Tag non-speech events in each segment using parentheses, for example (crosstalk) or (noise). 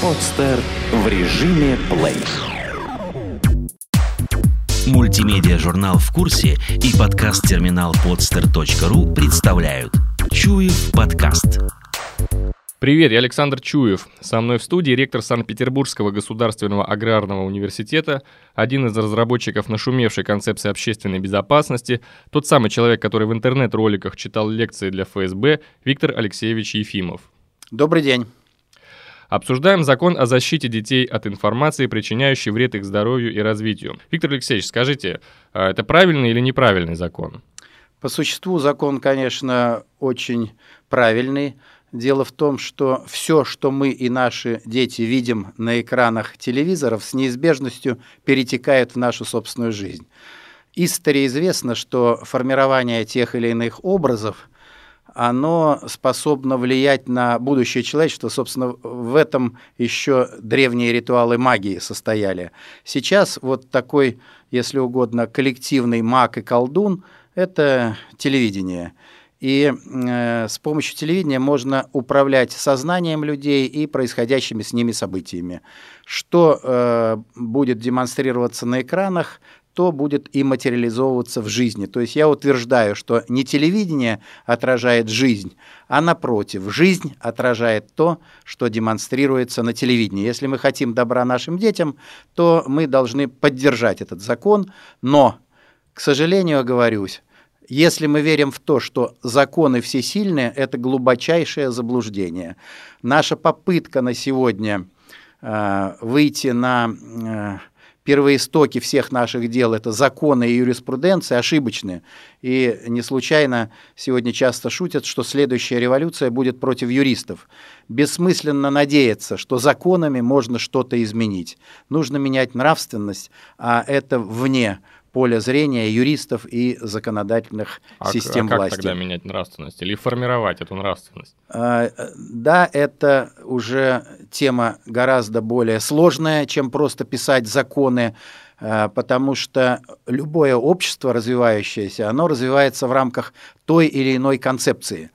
Подстер в режиме плей. Мультимедиа-журнал «В курсе» и подкаст-терминал podster.ru представляют Чуев подкаст. Привет, я Александр Чуев. Со мной в студии ректор Санкт-Петербургского государственного аграрного университета, один из разработчиков нашумевшей концепции общественной безопасности, тот самый человек, который в интернет-роликах читал лекции для ФСБ, Виктор Алексеевич Ефимов. Добрый день. Обсуждаем закон о защите детей от информации, причиняющей вред их здоровью и развитию. Виктор Алексеевич, скажите, а это правильный или неправильный закон? По существу закон, конечно, очень правильный. Дело в том, что все, что мы и наши дети видим на экранах телевизоров, с неизбежностью перетекает в нашу собственную жизнь. Истории известно, что формирование тех или иных образов – оно способно влиять на будущее человечества. Собственно, в этом еще древние ритуалы магии состояли. Сейчас вот такой, если угодно, коллективный маг и колдун – это телевидение. И э, с помощью телевидения можно управлять сознанием людей и происходящими с ними событиями. Что э, будет демонстрироваться на экранах, то будет и материализовываться в жизни. То есть я утверждаю, что не телевидение отражает жизнь, а напротив, жизнь отражает то, что демонстрируется на телевидении. Если мы хотим добра нашим детям, то мы должны поддержать этот закон, но, к сожалению, оговорюсь, если мы верим в то, что законы всесильные, это глубочайшее заблуждение. Наша попытка на сегодня э, выйти на э, первоистоки всех наших дел – это законы и юриспруденция ошибочны. И не случайно сегодня часто шутят, что следующая революция будет против юристов. Бессмысленно надеяться, что законами можно что-то изменить. Нужно менять нравственность, а это вне поля зрения юристов и законодательных а, систем а как власти. тогда менять нравственность или формировать эту нравственность? А, да, это уже тема гораздо более сложная, чем просто писать законы, а, потому что любое общество развивающееся, оно развивается в рамках той или иной концепции.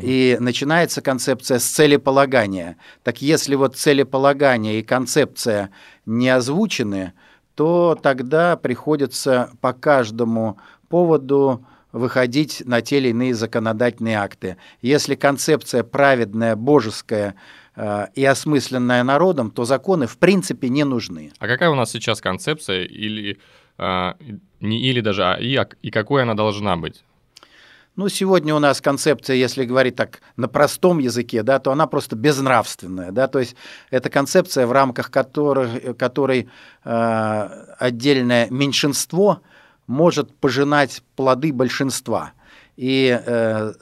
И начинается концепция с целеполагания. Так если вот целеполагание и концепция не озвучены, то тогда приходится по каждому поводу выходить на те или иные законодательные акты. Если концепция праведная, божеская э, и осмысленная народом, то законы в принципе не нужны. А какая у нас сейчас концепция или э, не или даже, а и, и какой она должна быть? Ну, сегодня у нас концепция, если говорить так на простом языке, да, то она просто безнравственная. Да, то есть это концепция, в рамках которой, которой э, отдельное меньшинство может пожинать плоды большинства. И э,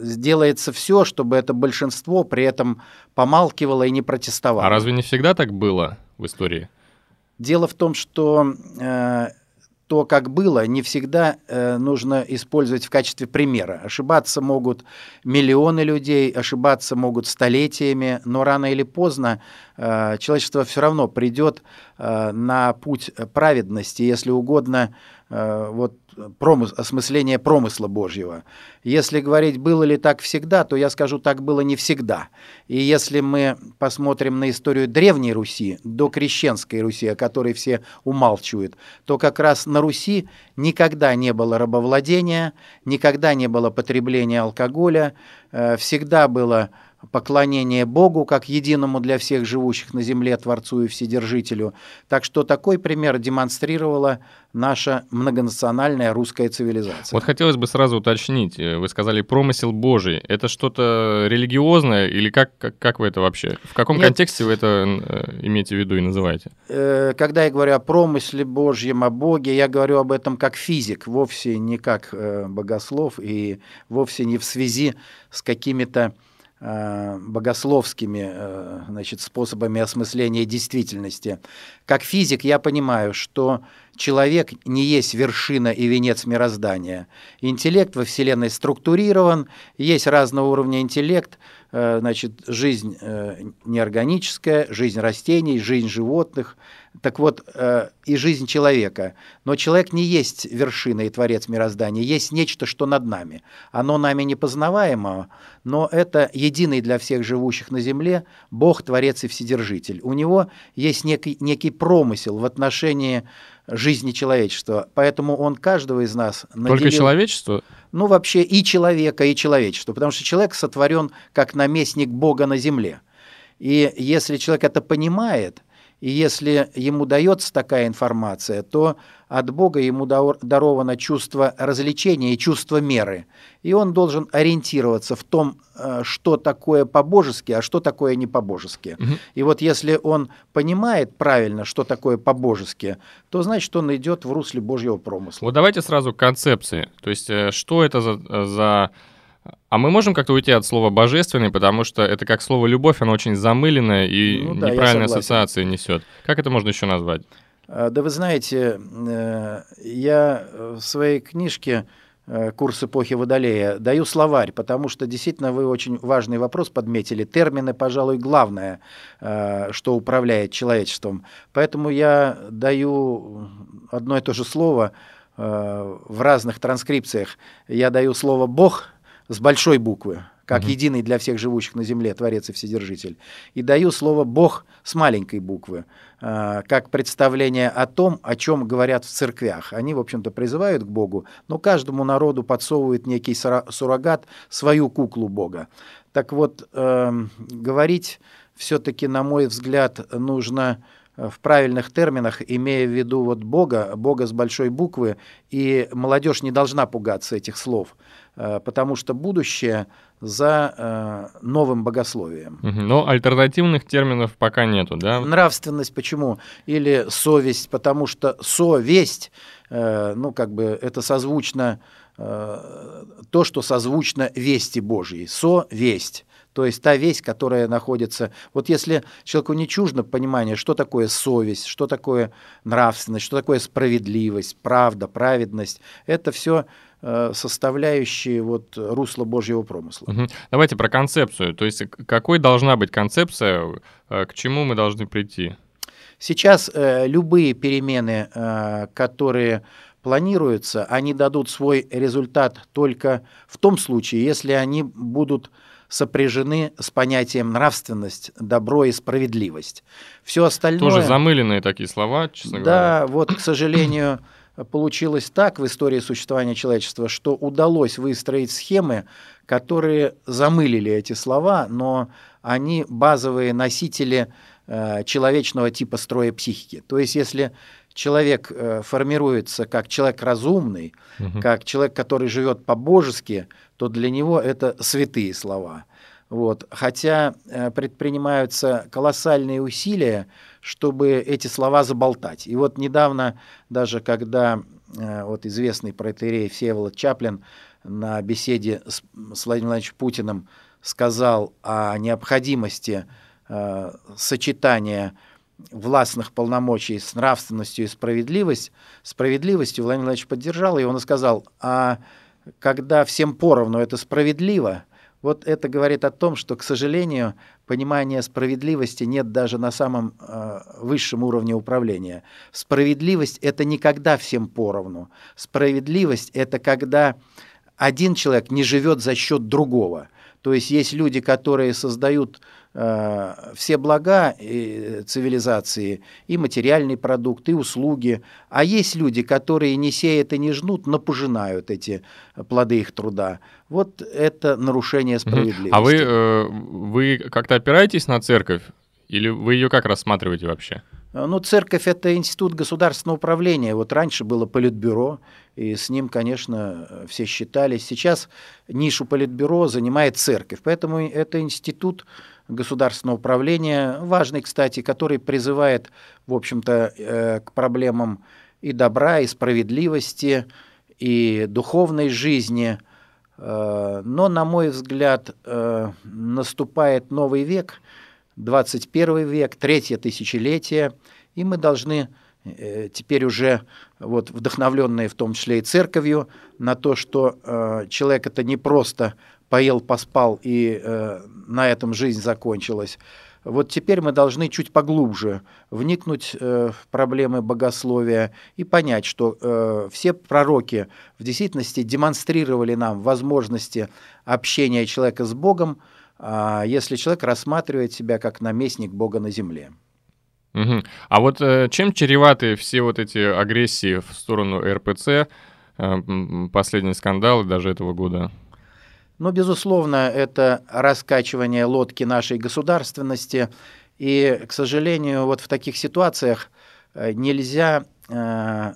сделается все, чтобы это большинство при этом помалкивало и не протестовало. А разве не всегда так было в истории? Дело в том, что э, то, как было, не всегда э, нужно использовать в качестве примера. Ошибаться могут миллионы людей, ошибаться могут столетиями, но рано или поздно э, человечество все равно придет э, на путь праведности, если угодно, э, вот промыс, осмысление промысла Божьего. Если говорить, было ли так всегда, то я скажу, так было не всегда. И если мы посмотрим на историю Древней Руси, до крещенской Руси, о которой все умалчивают, то как раз на Руси никогда не было рабовладения, никогда не было потребления алкоголя, э, всегда было поклонение Богу как единому для всех живущих на земле Творцу и Вседержителю. Так что такой пример демонстрировала наша многонациональная русская цивилизация. Вот хотелось бы сразу уточнить. Э, вы сказали промысел Божий. Это что-то религиозное или как, как, как вы это вообще? В каком Нет. контексте вы это э, имеете в виду и называете? Э, когда я говорю о промысле Божьем, о Боге, я говорю об этом как физик, вовсе не как богослов и вовсе не в связи с какими-то богословскими э, значит, способами осмысления действительности. Как физик я понимаю, что человек не есть вершина и венец мироздания. Интеллект во Вселенной структурирован, есть разного уровня интеллект, э, значит, жизнь э, неорганическая, жизнь растений, жизнь животных, так вот, э, и жизнь человека. Но человек не есть вершина и творец мироздания, есть нечто, что над нами. Оно нами непознаваемо, но это единый для всех живущих на земле Бог, Творец и Вседержитель. У него есть некий, некий промысел в отношении жизни человечества, поэтому он каждого из нас наделил... Только человечество? Ну, вообще и человека, и человечество, потому что человек сотворен как наместник Бога на земле. И если человек это понимает – и если ему дается такая информация, то от Бога ему даровано чувство развлечения и чувство меры. И он должен ориентироваться в том, э, что такое по-божески, а что такое не по-божески. Угу. И вот если он понимает правильно, что такое по-божески, то значит, он идет в русле Божьего промысла. Вот давайте сразу к концепции. То есть, э, что это за, за а мы можем как-то уйти от слова божественный, потому что это как слово любовь, оно очень замыленное и ну, да, неправильные ассоциации несет. Как это можно еще назвать? А, да вы знаете, э, я в своей книжке э, «Курс эпохи Водолея» даю словарь, потому что действительно вы очень важный вопрос подметили. Термины, пожалуй, главное, э, что управляет человечеством. Поэтому я даю одно и то же слово в разных транскрипциях. Я даю слово «бог», с большой буквы, как угу. единый для всех живущих на земле, Творец и Вседержитель. И даю слово «Бог» с маленькой буквы, э, как представление о том, о чем говорят в церквях. Они, в общем-то, призывают к Богу, но каждому народу подсовывают некий суррогат, свою куклу Бога. Так вот, э, говорить все-таки, на мой взгляд, нужно в правильных терминах, имея в виду вот Бога, Бога с большой буквы, и молодежь не должна пугаться этих слов, э, потому что будущее за э, новым богословием. Но альтернативных терминов пока нету, да? Нравственность почему? Или совесть, потому что совесть, э, ну как бы это созвучно, то, что созвучно вести Божьей, совесть то есть та весть, которая находится... Вот если человеку не чуждо понимание, что такое совесть, что такое нравственность, что такое справедливость, правда, праведность, это все э, составляющие вот русла Божьего промысла. Угу. Давайте про концепцию. То есть какой должна быть концепция, э, к чему мы должны прийти? Сейчас э, любые перемены, э, которые планируются, они дадут свой результат только в том случае, если они будут сопряжены с понятием нравственность, добро и справедливость. Все остальное... Тоже замыленные такие слова, честно да, говоря. Да, вот, к сожалению, получилось так в истории существования человечества, что удалось выстроить схемы, которые замылили эти слова, но они базовые носители э, человечного типа строя психики. То есть, если человек э, формируется как человек разумный, угу. как человек, который живет по-божески, то для него это святые слова. Вот. Хотя э, предпринимаются колоссальные усилия, чтобы эти слова заболтать. И вот недавно, даже когда э, вот известный протеерей Всеволод Чаплин на беседе с, Владимиром Владимировичем Путиным сказал о необходимости э, сочетания властных полномочий с нравственностью и справедливость, справедливостью Владимир Владимирович поддержал, и он сказал, а когда всем поровну это справедливо, вот это говорит о том, что, к сожалению, понимания справедливости нет даже на самом э, высшем уровне управления. Справедливость – это никогда всем поровну. Справедливость – это когда один человек не живет за счет другого. То есть есть люди, которые создают все блага и цивилизации, и материальный продукт, и услуги. А есть люди, которые не сеют и не жнут, но пожинают эти плоды их труда. Вот это нарушение справедливости. А вы, э, вы как-то опираетесь на церковь? Или вы ее как рассматриваете вообще? Э, ну, церковь – это институт государственного управления. Вот раньше было политбюро, и с ним, конечно, все считались. Сейчас нишу политбюро занимает церковь. Поэтому это институт государственного управления, важный, кстати, который призывает, в общем-то, э, к проблемам и добра, и справедливости, и духовной жизни. Э, но, на мой взгляд, э, наступает новый век, 21 век, третье тысячелетие, и мы должны теперь уже вот вдохновленные в том числе и церковью на то, что человек это не просто поел, поспал и э, на этом жизнь закончилась. Вот теперь мы должны чуть поглубже вникнуть э, в проблемы богословия и понять, что э, все пророки в действительности демонстрировали нам возможности общения человека с Богом, э, если человек рассматривает себя как наместник Бога на земле. Угу. А вот э, чем чреваты все вот эти агрессии в сторону РПЦ, э, последние скандалы даже этого года? Ну, безусловно, это раскачивание лодки нашей государственности. И, к сожалению, вот в таких ситуациях э, нельзя э,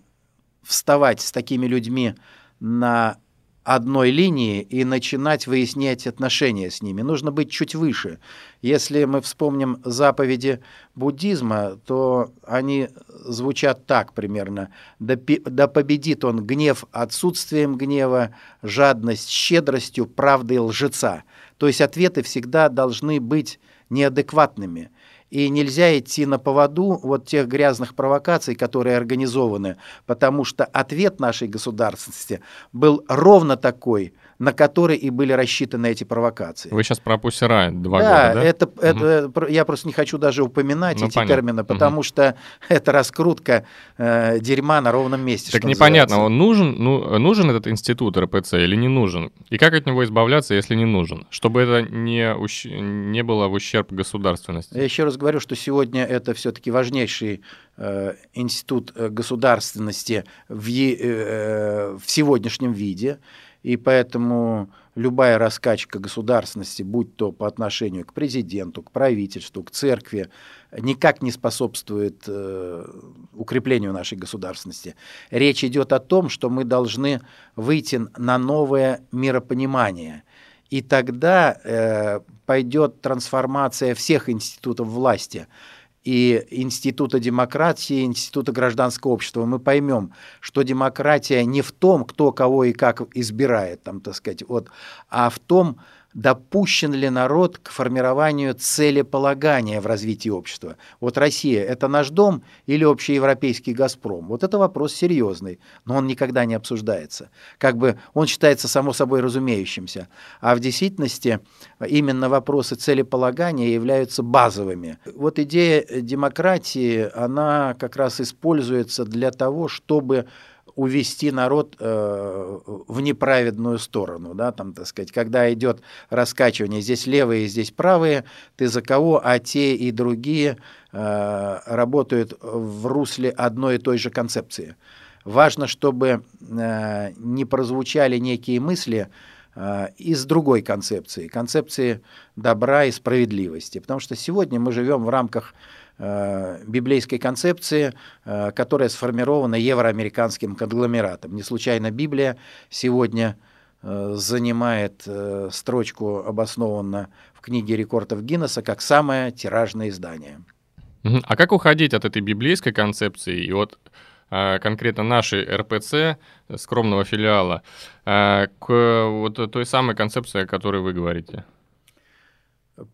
вставать с такими людьми на одной линии и начинать выяснять отношения с ними. Нужно быть чуть выше. Если мы вспомним заповеди буддизма, то они звучат так примерно. «Да, да победит он гнев отсутствием гнева, жадность щедростью, правдой лжеца». То есть ответы всегда должны быть неадекватными – и нельзя идти на поводу вот тех грязных провокаций, которые организованы, потому что ответ нашей государственности был ровно такой, на который и были рассчитаны эти провокации. Вы сейчас про Пусирай два да, года, да? Это, угу. это, я просто не хочу даже упоминать ну, эти понятно. термины, потому угу. что (laughs) это раскрутка э, дерьма на ровном месте. Так непонятно, он нужен, ну, нужен этот институт РПЦ или не нужен? И как от него избавляться, если не нужен? Чтобы это не, ущ... не было в ущерб государственности. Я еще раз говорю, что сегодня это все-таки важнейший э, институт э, государственности в, э, в сегодняшнем виде и поэтому любая раскачка государственности, будь то по отношению к президенту, к правительству, к церкви, никак не способствует э, укреплению нашей государственности. Речь идет о том, что мы должны выйти на новое миропонимание. И тогда э, пойдет трансформация всех институтов власти – и Института демократии, Института гражданского общества, мы поймем, что демократия не в том, кто кого и как избирает, там, так сказать, вот, а в том, допущен ли народ к формированию целеполагания в развитии общества. Вот Россия – это наш дом или общеевропейский «Газпром»? Вот это вопрос серьезный, но он никогда не обсуждается. Как бы он считается само собой разумеющимся. А в действительности именно вопросы целеполагания являются базовыми. Вот идея демократии, она как раз используется для того, чтобы увести народ э, в неправедную сторону, да, там, так сказать, когда идет раскачивание, здесь левые, здесь правые, ты за кого, а те и другие э, работают в русле одной и той же концепции. Важно, чтобы э, не прозвучали некие мысли э, из другой концепции, концепции добра и справедливости, потому что сегодня мы живем в рамках библейской концепции, э, которая сформирована евроамериканским конгломератом. Не случайно Библия сегодня э, занимает строчку обоснованно в книге рекордов Гиннесса как самое тиражное издание. А как уходить от этой библейской концепции и от конкретно нашей РПЦ, скромного филиала, к вот той самой концепции, о которой вы говорите?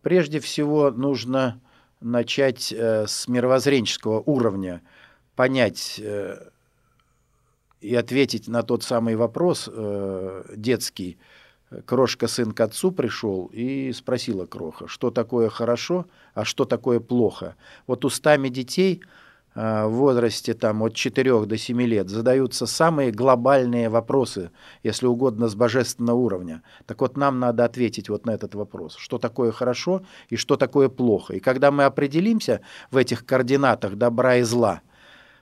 Прежде всего нужно начать э, с мировоззренческого уровня, понять э, и ответить на тот самый вопрос э, детский. Крошка сын к отцу пришел и спросила Кроха, что такое хорошо, а что такое плохо. Вот устами детей – в возрасте там, от 4 до 7 лет задаются самые глобальные вопросы, если угодно, с божественного уровня. Так вот, нам надо ответить вот на этот вопрос. Что такое хорошо и что такое плохо. И когда мы определимся в этих координатах добра и зла –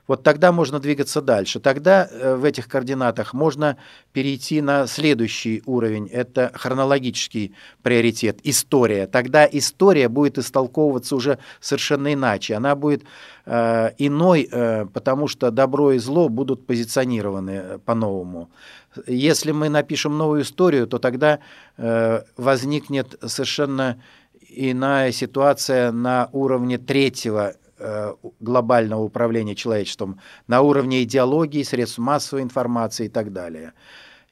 вот тогда можно двигаться дальше. Тогда э, в этих координатах можно перейти на следующий уровень. Это хронологический приоритет, история. Тогда история будет истолковываться уже совершенно иначе. Она будет э, иной, э, потому что добро и зло будут позиционированы э, по-новому. Если мы напишем новую историю, то тогда э, возникнет совершенно иная ситуация на уровне третьего глобального управления человечеством на уровне идеологии, средств массовой информации и так далее.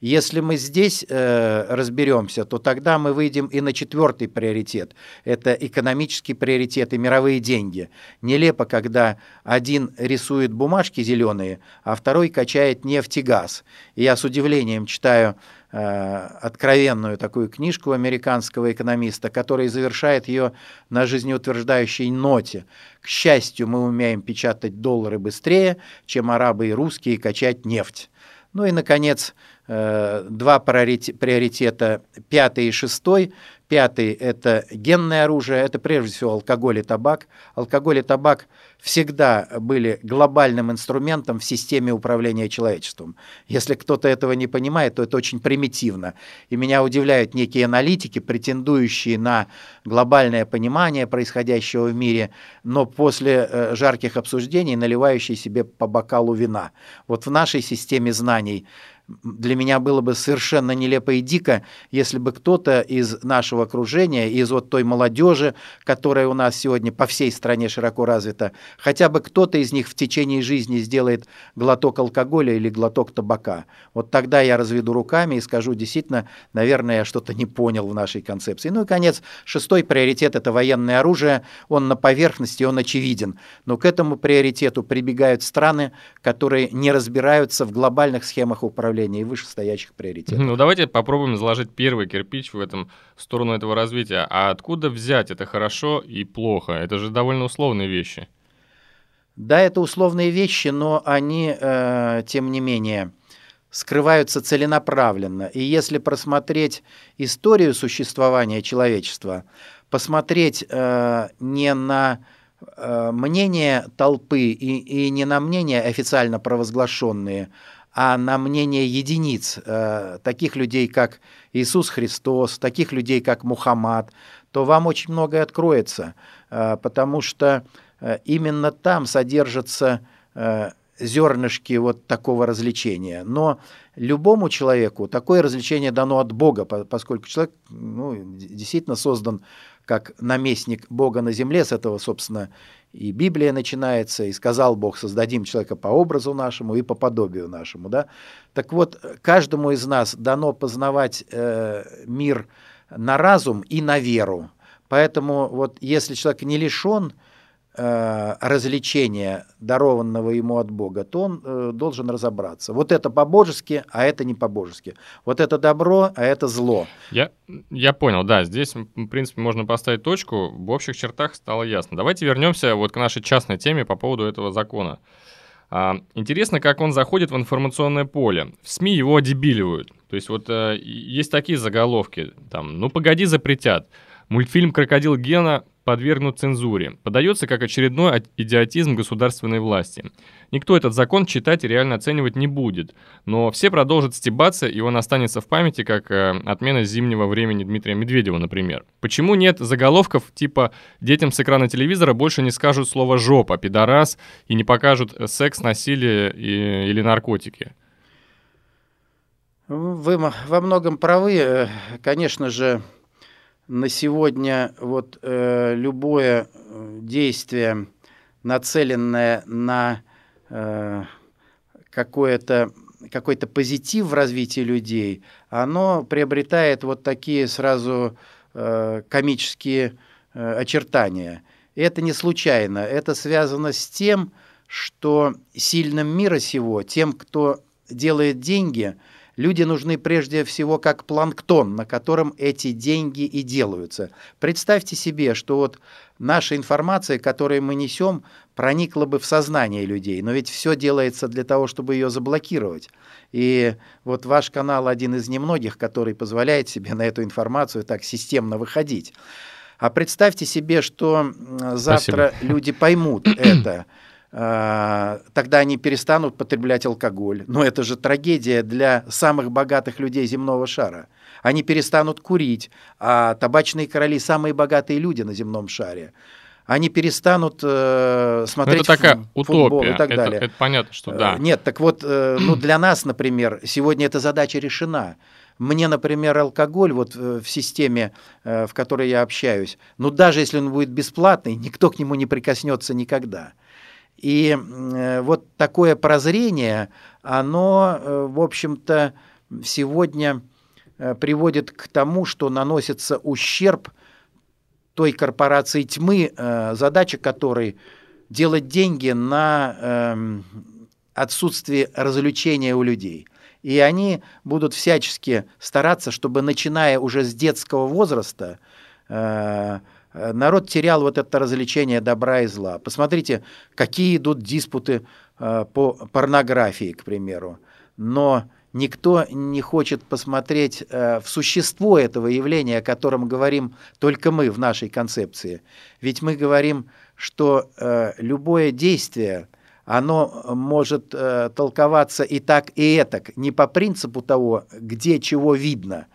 Если мы здесь э, разберемся, то тогда мы выйдем и на четвертый приоритет. Это экономический приоритет и мировые деньги. Нелепо, когда один рисует бумажки зеленые, а второй качает нефть и газ. И я с удивлением читаю э, откровенную такую книжку американского экономиста, который завершает ее на жизнеутверждающей ноте. К счастью, мы умеем печатать доллары быстрее, чем арабы и русские качать нефть. Ну и, наконец, два приоритета, пятый и шестой. Пятый – это генное оружие, это прежде всего алкоголь и табак. Алкоголь и табак всегда были глобальным инструментом в системе управления человечеством. Если кто-то этого не понимает, то это очень примитивно. И меня удивляют некие аналитики, претендующие на глобальное понимание происходящего в мире, но после э, жарких обсуждений наливающие себе по бокалу вина. Вот в нашей системе знаний – для меня было бы совершенно нелепо и дико, если бы кто-то из нашего окружения, из вот той молодежи, которая у нас сегодня по всей стране широко развита, хотя бы кто-то из них в течение жизни сделает глоток алкоголя или глоток табака. Вот тогда я разведу руками и скажу, действительно, наверное, я что-то не понял в нашей концепции. Ну и, конец, шестой приоритет – это военное оружие. Он на поверхности, он очевиден. Но к этому приоритету прибегают страны, которые не разбираются в глобальных схемах управления направления и вышестоящих приоритетов. Ну, давайте попробуем заложить первый кирпич в этом в сторону этого развития. А откуда взять это хорошо и плохо? Это же довольно условные вещи. Да, это условные вещи, но они, э, тем не менее, скрываются целенаправленно. И если просмотреть историю существования человечества, посмотреть э, не на э, мнение толпы и, и не на мнения официально провозглашенные, а на мнение единиц, э, таких людей, как Иисус Христос, таких людей, как Мухаммад, то вам очень многое откроется, э, потому что э, именно там содержатся зернышки вот такого развлечения. Но любому человеку такое развлечение дано от Бога, поскольку человек ну, действительно создан как наместник Бога на земле, с этого, собственно, и Библия начинается, и сказал Бог, создадим человека по образу нашему и по подобию нашему. Да? Так вот, каждому из нас дано познавать э, мир на разум и на веру. Поэтому вот если человек не лишен развлечения, дарованного ему от Бога, то он э, должен разобраться. Вот это по-божески, а это не по-божески. Вот это добро, а это зло. Я, я понял, да, здесь, в принципе, можно поставить точку, в общих чертах стало ясно. Давайте вернемся вот к нашей частной теме по поводу этого закона. А, интересно, как он заходит в информационное поле. В СМИ его дебиливают. То есть вот э, есть такие заголовки, там, ну погоди, запретят. Мультфильм «Крокодил Гена» подвергнут цензуре. Подается как очередной идиотизм государственной власти. Никто этот закон читать и реально оценивать не будет, но все продолжат стебаться, и он останется в памяти, как э, отмена зимнего времени Дмитрия Медведева, например. Почему нет заголовков типа «Детям с экрана телевизора больше не скажут слово «жопа», «пидорас» и не покажут секс, насилие и, или наркотики»? Вы во многом правы. Э, конечно же, на сегодня вот э, любое э, действие, нацеленное на э, какое-то какой-то позитив в развитии людей, оно приобретает вот такие сразу э, комические э, очертания. И это не случайно. Это связано с тем, что сильным мира сего, тем, кто делает деньги – Люди нужны прежде всего как планктон, на котором эти деньги и делаются. Представьте себе, что вот наша информация, которую мы несем, проникла бы в сознание людей, но ведь все делается для того, чтобы ее заблокировать. И вот ваш канал один из немногих, который позволяет себе на эту информацию так системно выходить. А представьте себе, что завтра Спасибо. люди поймут это, тогда они перестанут потреблять алкоголь. Но это же трагедия для самых богатых людей земного шара. Они перестанут курить, а табачные короли – самые богатые люди на земном шаре. Они перестанут э, смотреть это такая футбол утопия. и так это, далее. Это понятно, что да. Э, нет, так вот, э, ну (clears throat) для нас, например, сегодня эта задача решена. Мне, например, алкоголь вот э, в системе, в которой я общаюсь, ну даже если он будет бесплатный, никто к нему не прикоснется никогда. И вот такое прозрение, оно, э, в общем-то, сегодня э, приводит к тому, что наносится ущерб той корпорации тьмы, э, задача которой делать деньги на э, отсутствие развлечения у людей. И они будут всячески стараться, чтобы, начиная уже с детского возраста, э, народ терял вот это развлечение добра и зла. Посмотрите, какие идут диспуты э, по порнографии, к примеру. Но никто не хочет посмотреть э, в существо этого явления, о котором говорим только мы в нашей концепции. Ведь мы говорим, что э, любое действие, оно может э, толковаться и так, и этак, не по принципу того, где чего видно,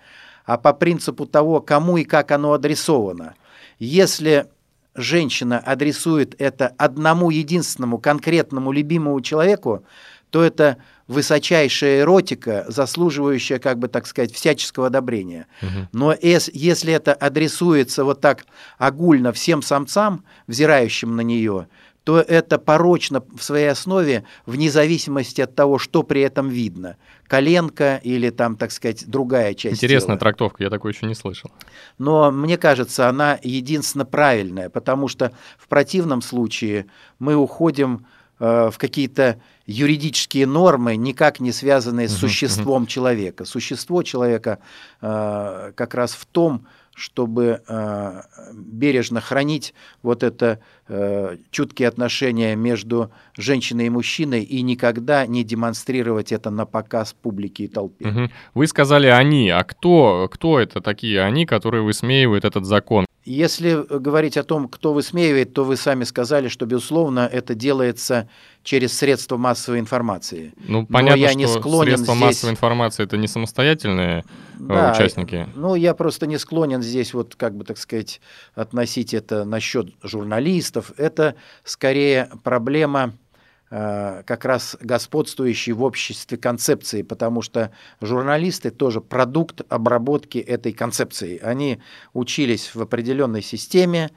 а по принципу того, кому и как оно адресовано. Если женщина адресует это одному единственному конкретному любимому человеку, то это высочайшая эротика, заслуживающая, как бы так сказать, всяческого одобрения. Угу. Но если это адресуется вот так огульно всем самцам, взирающим на нее, то это порочно в своей основе, вне зависимости от того, что при этом видно. Коленка или там, так сказать, другая часть Интересная тела. трактовка, я такой еще не слышал. Но мне кажется, она единственно правильная, потому что в противном случае мы уходим э, в какие-то юридические нормы, никак не связанные с существом человека. Существо человека э, как раз в том, чтобы э, бережно хранить вот это э, чуткие отношения между женщиной и мужчиной и никогда не демонстрировать это на показ публике и толпе. Угу. Вы сказали они, а кто, кто это такие они, которые высмеивают этот закон? Если говорить о том, кто высмеивает, то вы сами сказали, что, безусловно, это делается через средства массовой информации. Ну, понятно, Но я не склонен средства здесь... массовой информации — это не самостоятельные э, да, участники. Ну, я просто не склонен здесь, вот, как бы, так сказать, относить это насчет журналистов. Это скорее проблема Э, как раз господствующей в обществе концепции, потому что журналисты тоже продукт обработки этой концепции. Они учились в определенной системе,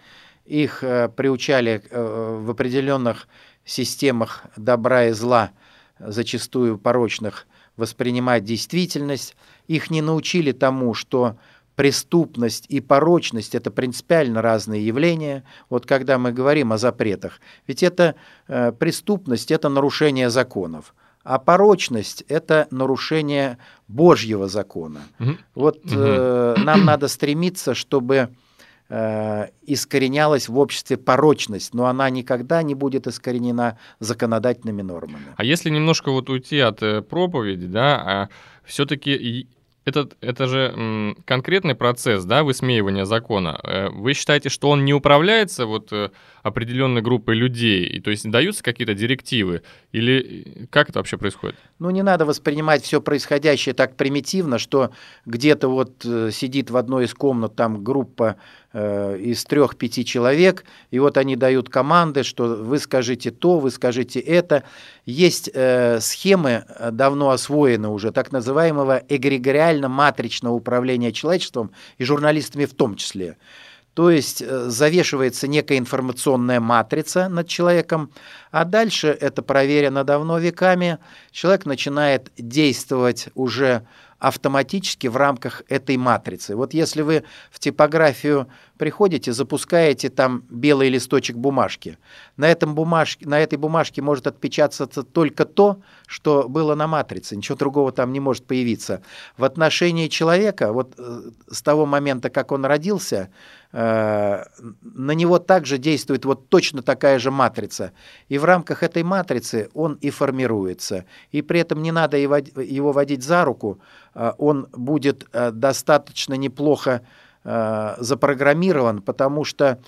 их э, приучали э, в определенных системах добра и зла, зачастую порочных, воспринимать действительность. Их не научили тому, что преступность и порочность – это принципиально разные явления. Вот когда мы говорим о запретах, ведь это э, преступность – это нарушение законов, а порочность – это нарушение Божьего закона. Угу. Вот э, нам надо стремиться, чтобы э, искоренялась в обществе порочность, но она никогда не будет искоренена законодательными нормами. А если немножко вот уйти от э, проповеди, да, а все-таки это, это же конкретный процесс, да, высмеивания закона. Э, вы считаете, что он не управляется вот э, определенной группой людей, и то есть даются какие-то директивы, или как это вообще происходит? Ну, не надо воспринимать все происходящее так примитивно, что где-то вот э, сидит в одной из комнат там группа э, из трех-пяти человек, и вот они дают команды, что вы скажите то, вы скажите это. Есть э, схемы, э, давно освоены уже, так называемого эгрегориально-матричного управления человечеством и журналистами в том числе. То есть э, завешивается некая информационная матрица над человеком, а дальше это проверено давно веками. Человек начинает действовать уже автоматически в рамках этой матрицы. Вот если вы в типографию приходите, запускаете там белый листочек бумажки, на, этом бумажке, на этой бумажке может отпечататься только то, что было на матрице, ничего другого там не может появиться. В отношении человека, вот э, с того момента, как он родился, на него также действует вот точно такая же матрица. И в рамках этой матрицы он и формируется. И при этом не надо его водить за руку, Э, он будет э, достаточно неплохо э, запрограммирован, потому что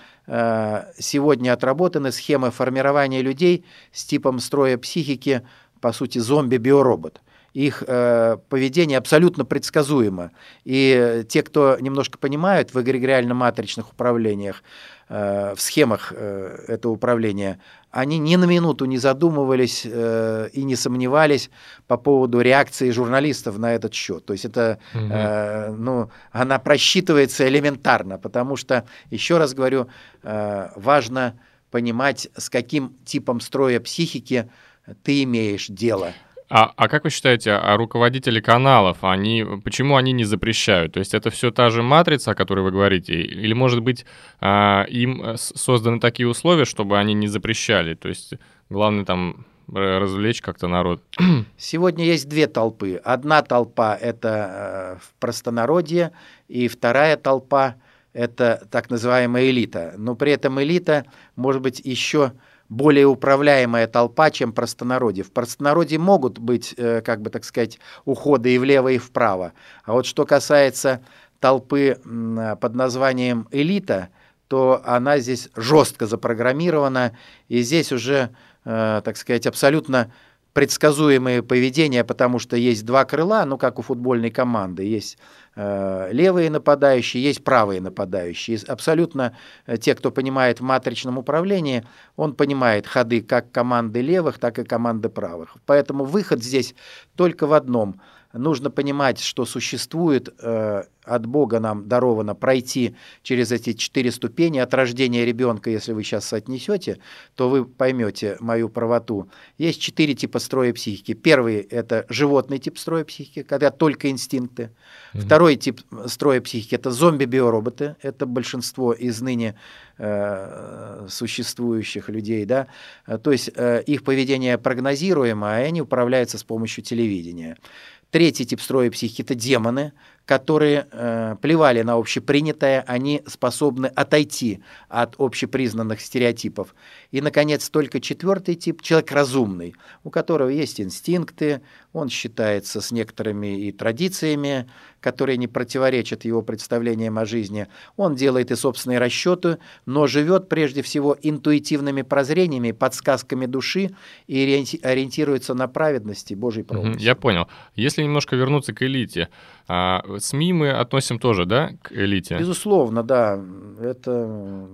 сегодня отработаны схемы формирования людей с типом строя психики, по сути, зомби-биоробот их э, поведение абсолютно предсказуемо. И те, кто немножко понимают в эгрегориально-матричных управлениях, э, в схемах э, этого управления, они ни на минуту не задумывались э, и не сомневались по поводу реакции журналистов на этот счет. То есть это, угу. э, ну, она просчитывается элементарно, потому что, еще раз говорю, э, важно понимать, с каким типом строя психики ты имеешь дело. А, а как вы считаете, а руководители каналов, они, почему они не запрещают? То есть это все та же матрица, о которой вы говорите? Или, может быть, а, им э, созданы такие условия, чтобы они не запрещали? То есть главное там развлечь как-то народ? (clears throat) Сегодня есть две толпы. Одна толпа – это э, в простонародье, и вторая толпа – это так называемая элита. Но при этом элита может быть еще более управляемая толпа, чем простонародье. В простонародье могут быть, э, как бы так сказать, уходы и влево, и вправо. А вот что касается толпы под названием элита, то она здесь жестко запрограммирована, и здесь уже, э, так сказать, абсолютно предсказуемое поведение, потому что есть два крыла, ну, как у футбольной команды, есть э, левые нападающие, есть правые нападающие. Абсолютно э, те, кто понимает в матричном управлении, он понимает ходы как команды левых, так и команды правых. Поэтому выход здесь только в одном – нужно понимать, что существует э, от Бога нам даровано пройти через эти четыре ступени от рождения ребенка, если вы сейчас соотнесете, то вы поймете мою правоту. Есть четыре типа строя психики. Первый – это животный тип строя психики, когда только инстинкты. Mm-hmm. Второй тип строя психики – это зомби-биороботы. Это большинство из ныне э, существующих людей. Да? То есть э, их поведение прогнозируемо, а они управляются с помощью телевидения. Третий тип строя психики – это демоны, которые э, плевали на общепринятое, они способны отойти от общепризнанных стереотипов. И, наконец, только четвертый тип – человек разумный, у которого есть инстинкты, он считается с некоторыми и традициями, которые не противоречат его представлениям о жизни. Он делает и собственные расчеты, но живет прежде всего интуитивными прозрениями, подсказками души и ориентируется на праведности Божьей промысел. Я понял. Если немножко вернуться к элите, а СМИ мы относим тоже, да, к элите? Безусловно, да. Это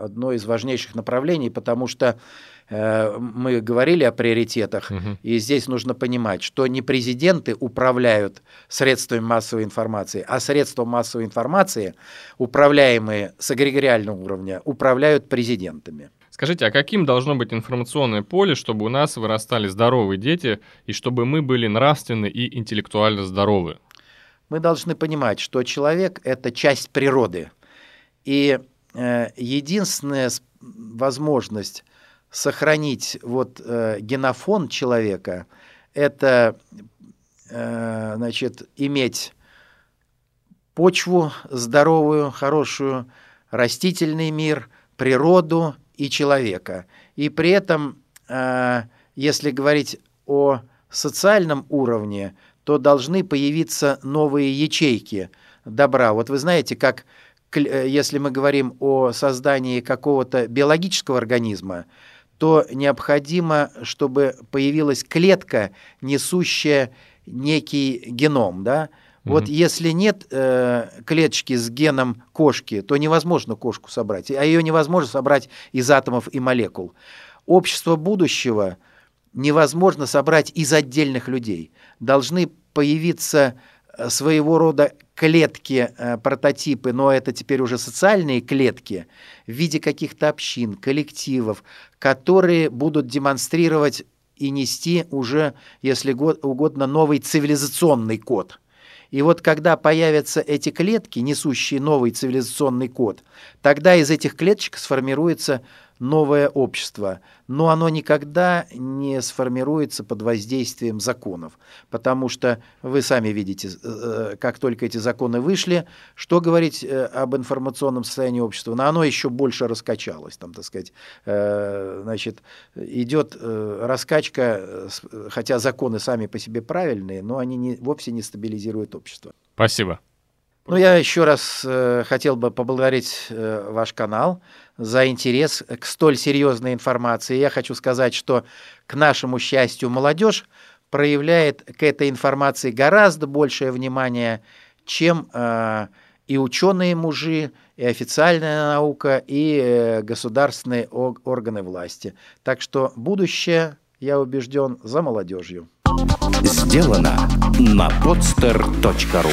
одно из важнейших направлений, потому что э, мы говорили о приоритетах, угу. и здесь нужно понимать, что не президенты управляют средствами массовой информации, а средства массовой информации, управляемые с эгрегориального уровня, управляют президентами. Скажите, а каким должно быть информационное поле, чтобы у нас вырастали здоровые дети и чтобы мы были нравственно и интеллектуально здоровы? Мы должны понимать, что человек – это часть природы. И э, единственная возможность сохранить вот, э, генофон человека – это э, значит, иметь почву здоровую, хорошую, растительный мир, природу и человека. И при этом, э, если говорить о социальном уровне, то должны появиться новые ячейки добра. Вот вы знаете, как э, если мы говорим о создании какого-то биологического организма, то необходимо, чтобы появилась клетка, несущая некий геном, да. Вот если нет э, клеточки с геном кошки, то невозможно кошку собрать, а ее невозможно собрать из атомов и молекул. Общество будущего невозможно собрать из отдельных людей. Должны появиться э, своего рода клетки, э, прототипы, но это теперь уже социальные клетки в виде каких-то общин, коллективов, которые будут демонстрировать и нести уже, если угодно, новый цивилизационный код. И вот когда появятся эти клетки, несущие новый цивилизационный код, тогда из этих клеточек сформируется новое общество, но оно никогда не сформируется под воздействием законов, потому что вы сами видите, э, э, как только эти законы вышли, что говорить э, об информационном состоянии общества, но оно еще больше раскачалось, там, так сказать, значит, идет раскачка, хотя законы сами по себе правильные, но они не, вовсе не стабилизируют общество. Спасибо. Ну, я еще раз э, хотел бы поблагодарить э, ваш канал за интерес к столь серьезной информации. Я хочу сказать, что, к нашему счастью, молодежь проявляет к этой информации гораздо большее внимание, чем э, и ученые мужи, и официальная наука, и э, государственные органы власти. Так что будущее, я убежден, за молодежью. Сделано на podster.ru